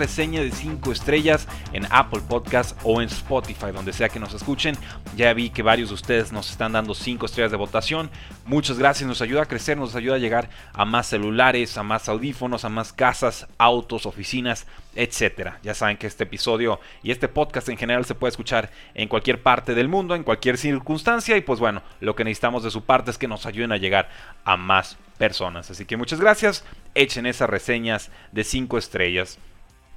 Reseña de 5 estrellas en Apple Podcast o en Spotify, donde sea que nos escuchen. Ya vi que varios de ustedes nos están dando 5 estrellas de votación. Muchas gracias, nos ayuda a crecer, nos ayuda a llegar a más celulares, a más audífonos, a más casas, autos, oficinas, etcétera. Ya saben que este episodio y este podcast en general se puede escuchar en cualquier parte del mundo, en cualquier circunstancia y pues bueno, lo que necesitamos de su parte es que nos ayuden a llegar a más personas. Así que muchas gracias, echen esas reseñas de 5 estrellas.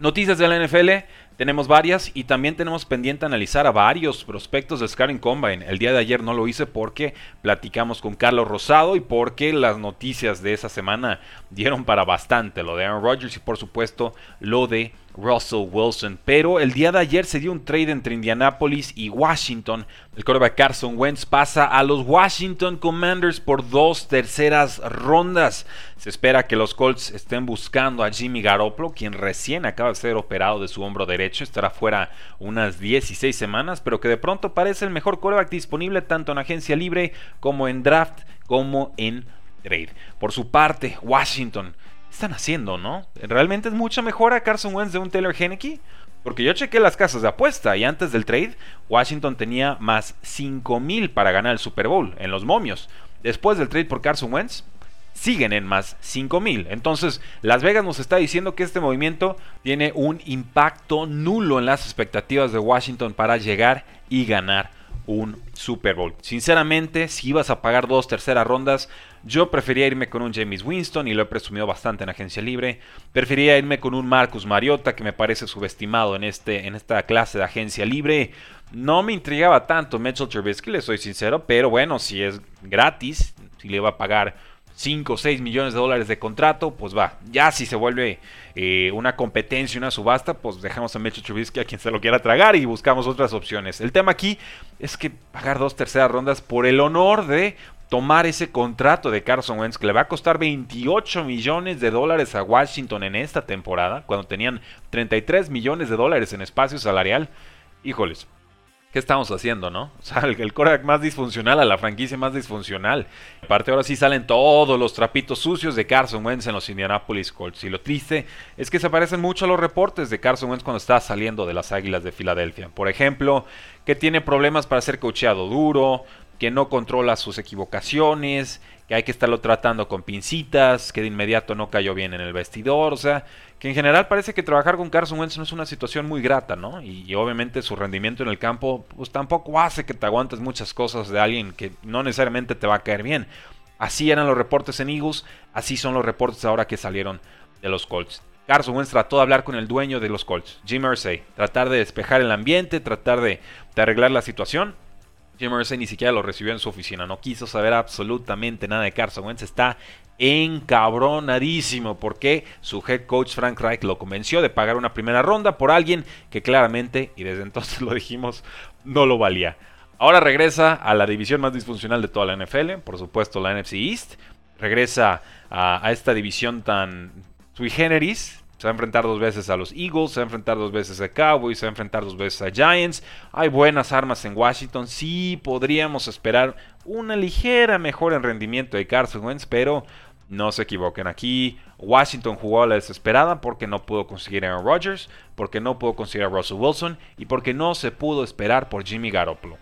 Noticias de la NFL, tenemos varias y también tenemos pendiente analizar a varios prospectos de Scaring Combine. El día de ayer no lo hice porque platicamos con Carlos Rosado y porque las noticias de esa semana dieron para bastante. Lo de Aaron Rodgers y por supuesto lo de Russell Wilson. Pero el día de ayer se dio un trade entre Indianapolis y Washington. El quarterback Carson Wentz pasa a los Washington Commanders por dos terceras rondas. Se espera que los Colts estén buscando a Jimmy Garoppolo, quien recién acaba de ser operado de su hombro derecho. Estará fuera unas 16 semanas, pero que de pronto parece el mejor quarterback disponible tanto en agencia libre como en draft como en trade. Por su parte, Washington están haciendo, no? ¿Realmente es mucha mejora Carson Wentz de un Taylor Henneke? Porque yo chequé las casas de apuesta y antes del trade, Washington tenía más 5000 para ganar el Super Bowl en los momios. Después del trade por Carson Wentz, siguen en más 5000. Entonces, Las Vegas nos está diciendo que este movimiento tiene un impacto nulo en las expectativas de Washington para llegar y ganar un Super Bowl. Sinceramente, si ibas a pagar dos terceras rondas, yo prefería irme con un James Winston y lo he presumido bastante en agencia libre. Prefería irme con un Marcus Mariota que me parece subestimado en, este, en esta clase de agencia libre. No me intrigaba tanto Mitchell Trubisky, le soy sincero, pero bueno, si es gratis, si le va a pagar 5 o 6 millones de dólares de contrato, pues va. Ya si se vuelve eh, una competencia, una subasta, pues dejamos a Mitchell Trubisky a quien se lo quiera tragar y buscamos otras opciones. El tema aquí es que pagar dos terceras rondas por el honor de tomar ese contrato de Carson Wentz que le va a costar 28 millones de dólares a Washington en esta temporada, cuando tenían 33 millones de dólares en espacio salarial. Híjoles, ¿qué estamos haciendo, no? O sea, el, el más disfuncional a la franquicia más disfuncional. Aparte, ahora sí salen todos los trapitos sucios de Carson Wentz en los Indianapolis Colts. Y lo triste es que se parecen mucho a los reportes de Carson Wentz cuando está saliendo de las Águilas de Filadelfia. Por ejemplo, que tiene problemas para ser cocheado duro, que no controla sus equivocaciones, que hay que estarlo tratando con pincitas, que de inmediato no cayó bien en el vestidor, o sea, que en general parece que trabajar con Carson Wentz no es una situación muy grata, ¿no? Y, obviamente su rendimiento en el campo pues tampoco hace que te aguantes muchas cosas de alguien que no necesariamente te va a caer bien. Así eran los reportes en Eagles, así son los reportes ahora que salieron de los Colts. Carson Wentz trató de hablar con el dueño de los Colts, Jim Irsay, tratar de despejar el ambiente, tratar de, de arreglar la situación Jim Irsay ni siquiera lo recibió en su oficina, no quiso saber absolutamente nada de Carson Wentz, está encabronadísimo porque su head coach Frank Reich lo convenció de pagar una primera ronda por alguien que claramente, y desde entonces lo dijimos, no lo valía. Ahora regresa a la división más disfuncional de toda la NFL, por supuesto la NFC East, regresa a, a esta división tan sui generis, se va a enfrentar dos veces a los Eagles, se va a enfrentar dos veces a Cowboys, se va a enfrentar dos veces a Giants. Hay buenas armas en Washington. Sí podríamos esperar una ligera mejora en rendimiento de Carson Wentz, pero no se equivoquen. Aquí Washington jugó a la desesperada porque no pudo conseguir a Aaron Rodgers, porque no pudo conseguir a Russell Wilson y porque no se pudo esperar por Jimmy Garoppolo.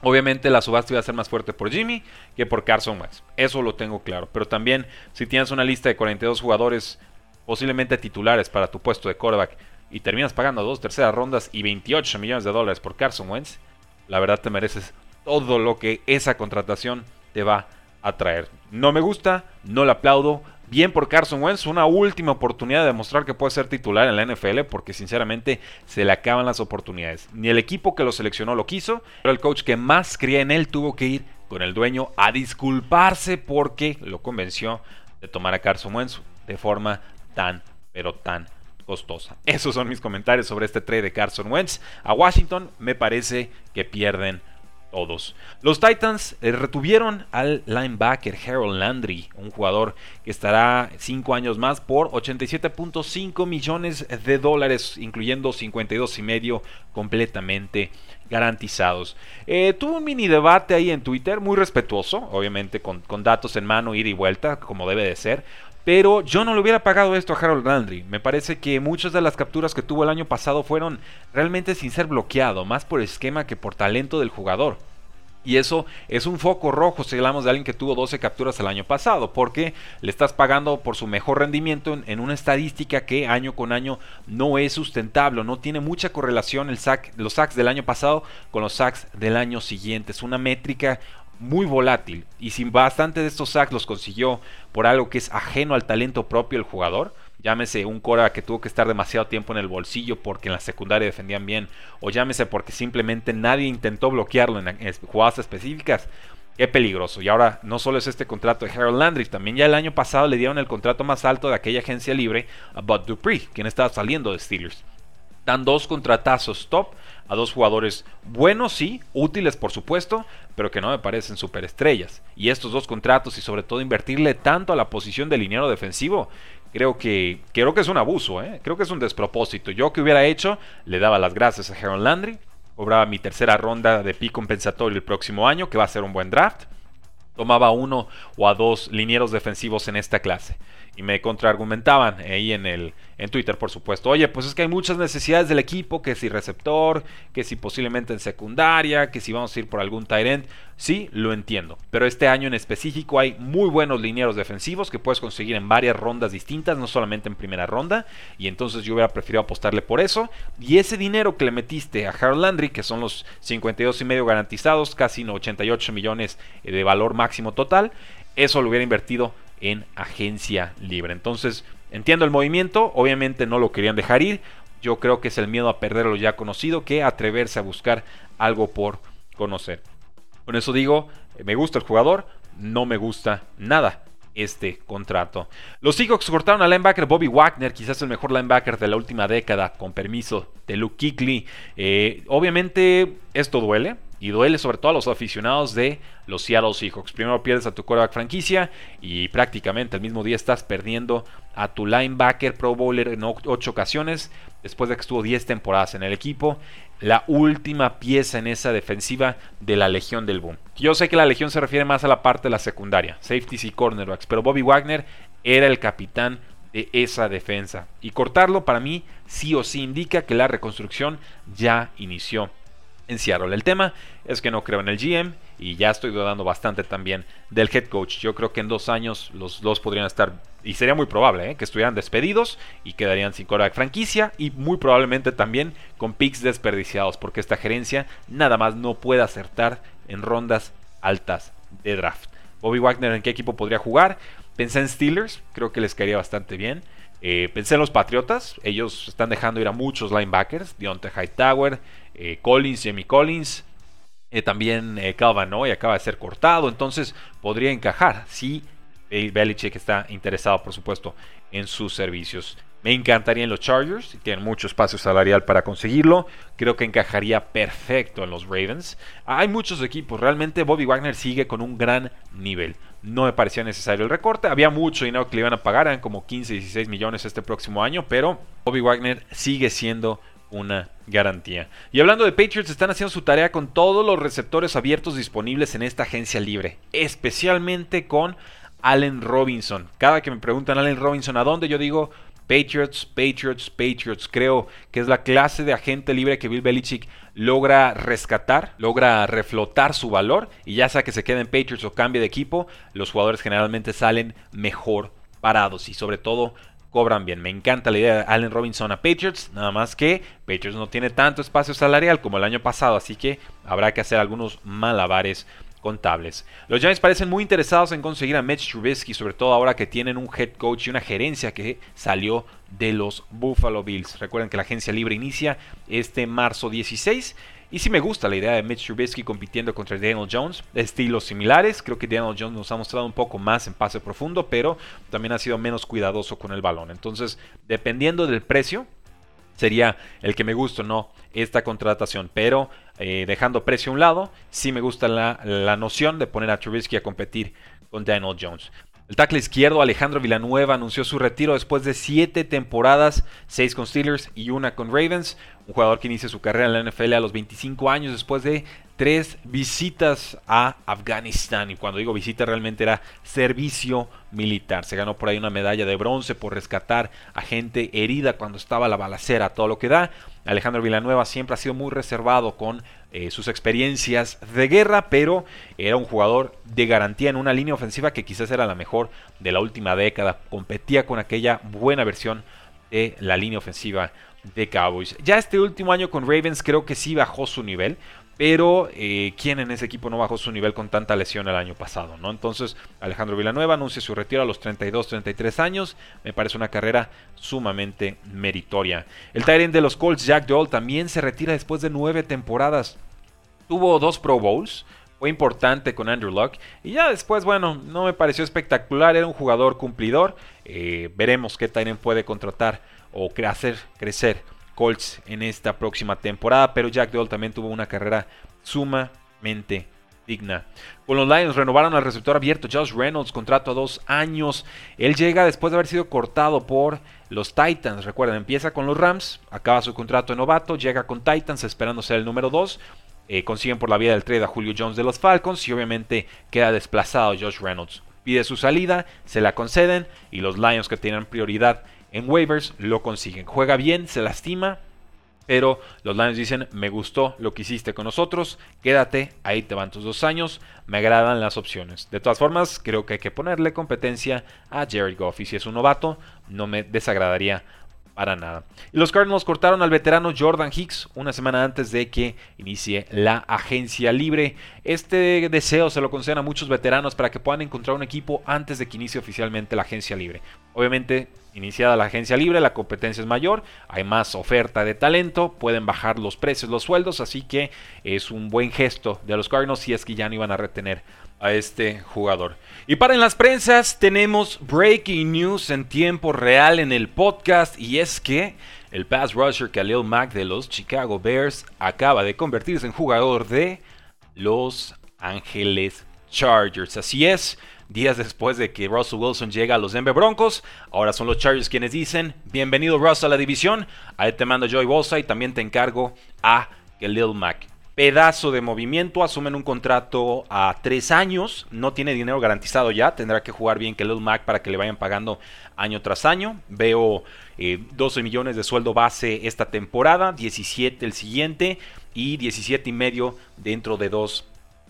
Obviamente la subasta iba a ser más fuerte por Jimmy que por Carson Wentz. Eso lo tengo claro. Pero también si tienes una lista de 42 jugadores posiblemente titulares para tu puesto de quarterback y terminas pagando dos terceras rondas y 28 millones de dólares por Carson Wentz, la verdad te mereces todo lo que esa contratación te va a traer. No me gusta, no la aplaudo, Bien por Carson Wentz, una última oportunidad de demostrar que puede ser titular en la NFL porque sinceramente se le acaban las oportunidades. Ni el equipo que lo seleccionó lo quiso, pero el coach que más creía en él tuvo que ir con el dueño a disculparse porque lo convenció de tomar a Carson Wentz de forma tan, pero tan costosa. Esos son mis comentarios sobre este trade de Carson Wentz. A Washington me parece que pierden todos. Los Titans eh, retuvieron al linebacker Harold Landry, un jugador que estará 5 años más por 87.5 millones de dólares, incluyendo 52 y medio completamente garantizados. Eh, tuvo un mini debate ahí en Twitter, muy respetuoso, obviamente con, con datos en mano, ida y vuelta, como debe de ser. Pero yo no le hubiera pagado esto a Harold Landry. Me parece que muchas de las capturas que tuvo el año pasado fueron realmente sin ser bloqueado, más por esquema que por talento del jugador. Y eso es un foco rojo si hablamos de alguien que tuvo 12 capturas el año pasado, porque le estás pagando por su mejor rendimiento en, una estadística que año con año no es sustentable, no tiene mucha correlación el sack, los sacks del año pasado con los sacks del año siguiente. Es una métrica muy volátil y si bastante de estos sacks los consiguió por algo que es ajeno al talento propio del jugador, llámese un Cora que tuvo que estar demasiado tiempo en el bolsillo porque en la secundaria defendían bien, o llámese porque simplemente nadie intentó bloquearlo en, jugadas específicas, qué peligroso. Y ahora no solo es este contrato de Harold Landry, también ya el año pasado le dieron el contrato más alto de aquella agencia libre a Bud Dupree, quien estaba saliendo de Steelers. Dan dos contratazos top a dos jugadores buenos, sí, útiles por supuesto, pero que no me parecen superestrellas. Y estos dos contratos y sobre todo invertirle tanto a la posición de liniero defensivo, creo que, creo que es un abuso, ¿eh? creo que es un despropósito. Yo que hubiera hecho, le daba las gracias a Harold Landry, cobraba mi tercera ronda de pi compensatorio el próximo año, que va a ser un buen draft. Tomaba uno o a dos linieros defensivos en esta clase y me contraargumentaban ahí en el en Twitter, por supuesto. Oye, pues es que hay muchas necesidades del equipo, que si receptor, que si posiblemente en secundaria, que si vamos a ir por algún tight end. Sí, lo entiendo, pero este año en específico hay muy buenos linieros defensivos que puedes conseguir en varias rondas distintas, no solamente en primera ronda, y entonces yo hubiera preferido apostarle por eso. Y ese dinero que le metiste a Harold Landry, que son los 52 y medio garantizados, casi 88 millones de valor máximo total, eso lo hubiera invertido en agencia libre. Entonces, entiendo el movimiento, obviamente no lo querían dejar ir. Yo creo que es el miedo a perder lo ya conocido que atreverse a buscar algo por conocer. Con eso digo, me gusta el jugador, no me gusta nada este contrato. Los Seahawks cortaron al linebacker Bobby Wagner, quizás el mejor linebacker de la última década, con permiso de Luke Kuechly. Eh, obviamente esto duele, y duele sobre todo a los aficionados de los Seattle Seahawks. Primero pierdes a tu quarterback franquicia y prácticamente el mismo día estás perdiendo a tu linebacker Pro Bowler en ocho ocasiones, después de que estuvo 10 temporadas en el equipo. La última pieza en esa defensiva de la Legión del Boom. Yo sé que la Legión se refiere más a la parte de la secundaria, safeties y cornerbacks, pero Bobby Wagner era el capitán de esa defensa. Y cortarlo para mí sí o sí indica que la reconstrucción ya inició en Seattle. El tema es que no creo en el GM y ya estoy dudando bastante también del head coach. Yo creo que en dos años los dos podrían estar, y sería muy probable, ¿eh? que estuvieran despedidos y quedarían sin de franquicia y muy probablemente también con picks desperdiciados, porque esta gerencia nada más no puede acertar en rondas altas de draft. Bobby Wagner, ¿en qué equipo podría jugar? Pensé en Steelers, creo que les caería bastante bien. Eh, pensé en los Patriotas, ellos están dejando ir a muchos linebackers, Deontay Hightower, eh, Collins, Jamie Collins, eh, también eh, y acaba de ser cortado, entonces podría encajar si Belichick está interesado, por supuesto, en sus servicios. Me encantaría en los Chargers, tienen mucho espacio salarial para conseguirlo. Creo que encajaría perfecto en los Ravens. Hay muchos equipos, realmente Bobby Wagner sigue con un gran nivel. No me parecía necesario el recorte, había mucho dinero que le iban a pagar, eran como 15, 16 millones este próximo año, pero Bobby Wagner sigue siendo una garantía. Y hablando de Patriots, están haciendo su tarea con todos los receptores abiertos disponibles en esta agencia libre, especialmente con Allen Robinson. Cada que me preguntan Allen Robinson a dónde, yo digo Patriots, Patriots, Patriots. Creo que es la clase de agente libre que Bill Belichick logra rescatar, logra reflotar su valor y ya sea que se quede en Patriots o cambie de equipo, los jugadores generalmente salen mejor parados y sobre todo cobran bien. Me encanta la idea de Allen Robinson a Patriots, nada más que Patriots no tiene tanto espacio salarial como el año pasado, así que habrá que hacer algunos malabares contables. Los Giants parecen muy interesados en conseguir a Mitch Trubisky, sobre todo ahora que tienen un head coach y una gerencia que salió de los Buffalo Bills. Recuerden que la agencia libre inicia este marzo 16. Y sí me gusta la idea de Mitch Trubisky compitiendo contra Daniel Jones. Estilos similares. Creo que Daniel Jones nos ha mostrado un poco más en pase profundo, pero también ha sido menos cuidadoso con el balón. Entonces, dependiendo del precio, sería el que me gusta no esta contratación. Pero eh, dejando precio a un lado, sí me gusta la, la noción de poner a Trubisky a competir con Daniel Jones. El tackle izquierdo Alejandro Villanueva anunció su retiro después de 7 temporadas, 6 con Steelers y una con Ravens. Un jugador que inicia su carrera en la NFL a los 25 años después de tres visitas a Afganistán. Y cuando digo visita realmente era servicio militar. Se ganó por ahí una medalla de bronce por rescatar a gente herida cuando estaba la balacera, todo lo que da. Alejandro Villanueva siempre ha sido muy reservado con eh, sus experiencias de guerra, pero era un jugador de garantía en una línea ofensiva que quizás era la mejor de la última década. Competía con aquella buena versión de la línea ofensiva de Cowboys. Ya este último año con Ravens creo que sí bajó su nivel. Pero eh, ¿quién en ese equipo no bajó su nivel con tanta lesión el año pasado? ¿no? Entonces Alejandro Villanueva anuncia su retiro a los 32-33 años. Me parece una carrera sumamente meritoria. El Tyrant de los Colts, Jack Doll, también se retira después de nueve temporadas. Tuvo dos Pro Bowls. Fue importante con Andrew Luck. Y ya después, bueno, no me pareció espectacular. Era un jugador cumplidor. Eh, veremos qué Tyrant puede contratar o hacer crecer Colts en esta próxima temporada, pero Jack Doyle también tuvo una carrera sumamente digna. Con los Lions renovaron al receptor abierto Josh Reynolds, contrato a dos años. Él llega después de haber sido cortado por los Titans. Recuerden, empieza con los Rams, acaba su contrato de novato, llega con Titans esperando ser el número 2. Eh, consiguen por la vía del trade a Julio Jones de los Falcons y obviamente queda desplazado Josh Reynolds. Pide su salida, se la conceden y los Lions que tienen prioridad en waivers lo consiguen. Juega bien, se lastima, pero los Lions dicen, me gustó lo que hiciste con nosotros, quédate, ahí te van tus dos años, me agradan las opciones. De todas formas, creo que hay que ponerle competencia a Jared Goff y si es un novato, no me desagradaría para nada. Y los Cardinals cortaron al veterano Jordan Hicks una semana antes de que inicie la agencia libre. Este deseo se lo conceden a muchos veteranos para que puedan encontrar un equipo antes de que inicie oficialmente la agencia libre. Obviamente, iniciada la agencia libre, la competencia es mayor, hay más oferta de talento, pueden bajar los precios, los sueldos, así que es un buen gesto de los Cardinals si es que ya no iban a retener a este jugador. Y para en las prensas tenemos breaking news en tiempo real en el podcast y es que el pass rusher Khalil Mack de los Chicago Bears acaba de convertirse en jugador de Los Ángeles Chargers. Así es, días después de que Russell Wilson llega a los Denver Broncos, ahora son los Chargers quienes dicen, bienvenido Russell a la división, ahí te mando Joey Bosa y también te encargo a Khalil Mack. Pedazo de movimiento, asumen un contrato a tres años, no tiene dinero garantizado ya, tendrá que jugar bien que Lil Mac para que le vayan pagando año tras año. Veo 12 eh, millones de sueldo base esta temporada, 17 el siguiente y 17 y medio dentro de dos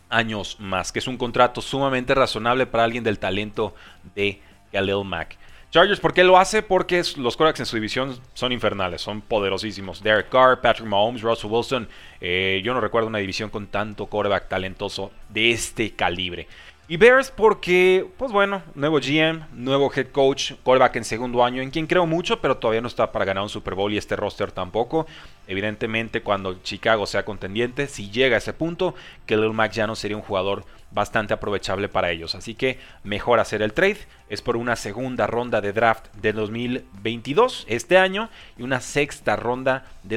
años más, que es un contrato sumamente razonable para alguien del talento de Khalil Mack. Chargers, ¿por qué lo hace? Porque los quarterbacks en su división son infernales, son poderosísimos. Derek Carr, Patrick Mahomes, Russell Wilson. Eh, yo no recuerdo una división con tanto quarterback talentoso de este calibre. Y Bears porque, pues bueno, nuevo GM, nuevo head coach, quarterback en segundo año, en quien creo mucho, pero todavía no está para ganar un Super Bowl y este roster tampoco. Evidentemente, cuando Chicago sea contendiente, si llega a ese punto, que Lil Mac ya no sería un jugador bastante aprovechable para ellos. Así que mejor hacer el trade. Es por una segunda ronda de draft de 2022 este año y una sexta ronda de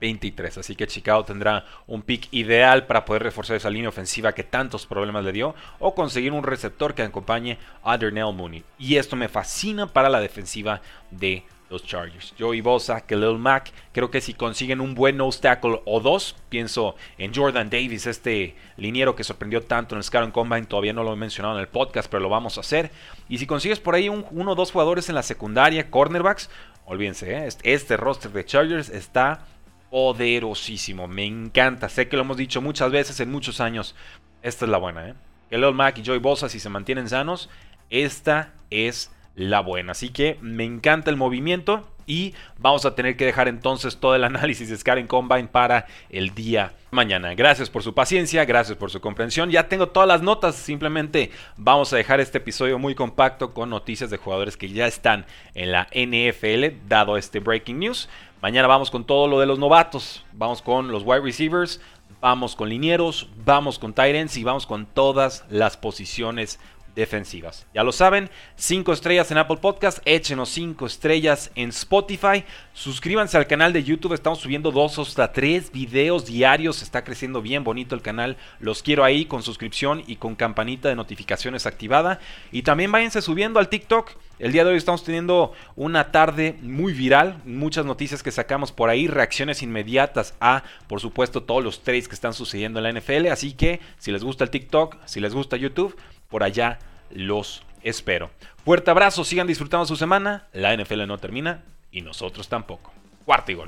2023. Así que Chicago tendrá un pick ideal para poder reforzar esa línea ofensiva que tantos problemas le dio o conseguir un receptor que acompañe a Darnell Mooney. Y esto me fascina para la defensiva de los Chargers. Joey Bosa, Khalil Mack, creo que si consiguen un buen nose tackle o dos, pienso en Jordan Davis, este liniero que sorprendió tanto en el Scar Combine, todavía no lo he mencionado en el podcast, pero lo vamos a hacer. Y si consigues por ahí uno o dos jugadores en la secundaria, cornerbacks, olvídense, ¿eh? este, este roster de Chargers está poderosísimo, me encanta, sé que lo hemos dicho muchas veces en muchos años, esta es la buena, ¿eh? Khalil Mack y Joey Bosa, si se mantienen sanos, esta es la buena. Así que me encanta el movimiento. y vamos a tener que dejar entonces todo el análisis de Scar Combine para el día mañana. Gracias por su paciencia, gracias por su comprensión. Ya tengo todas las notas, simplemente vamos a dejar este episodio muy compacto con noticias de jugadores que ya están en la NFL, dado este breaking news. Mañana vamos con todo lo de los novatos, vamos con los wide receivers, vamos con linieros, vamos con tight ends y vamos con todas las posiciones defensivas. Ya lo saben, 5 estrellas en Apple Podcast, échenos 5 estrellas en Spotify, suscríbanse al canal de YouTube, estamos subiendo 2 hasta 3 videos diarios, está creciendo bien bonito el canal, los quiero ahí con suscripción y con campanita de notificaciones activada y también váyanse subiendo al TikTok. El día de hoy estamos teniendo una tarde muy viral, muchas noticias que sacamos por ahí, reacciones inmediatas a, por supuesto, todos los trades que están sucediendo en la NFL. Así que si les gusta el TikTok, si les gusta YouTube, por allá los espero. Fuerte abrazo, sigan disfrutando su semana. La NFL no termina y nosotros tampoco. Cuarto y.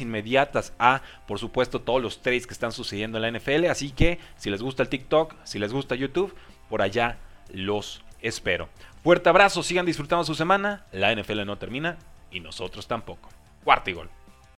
Inmediatas a, por supuesto, todos los trades que están sucediendo en la NFL. Así que si les gusta el TikTok, si les gusta YouTube, por allá los espero. Fuerte abrazo, sigan disfrutando su semana. La NFL no termina y nosotros tampoco. Cuarto y gol.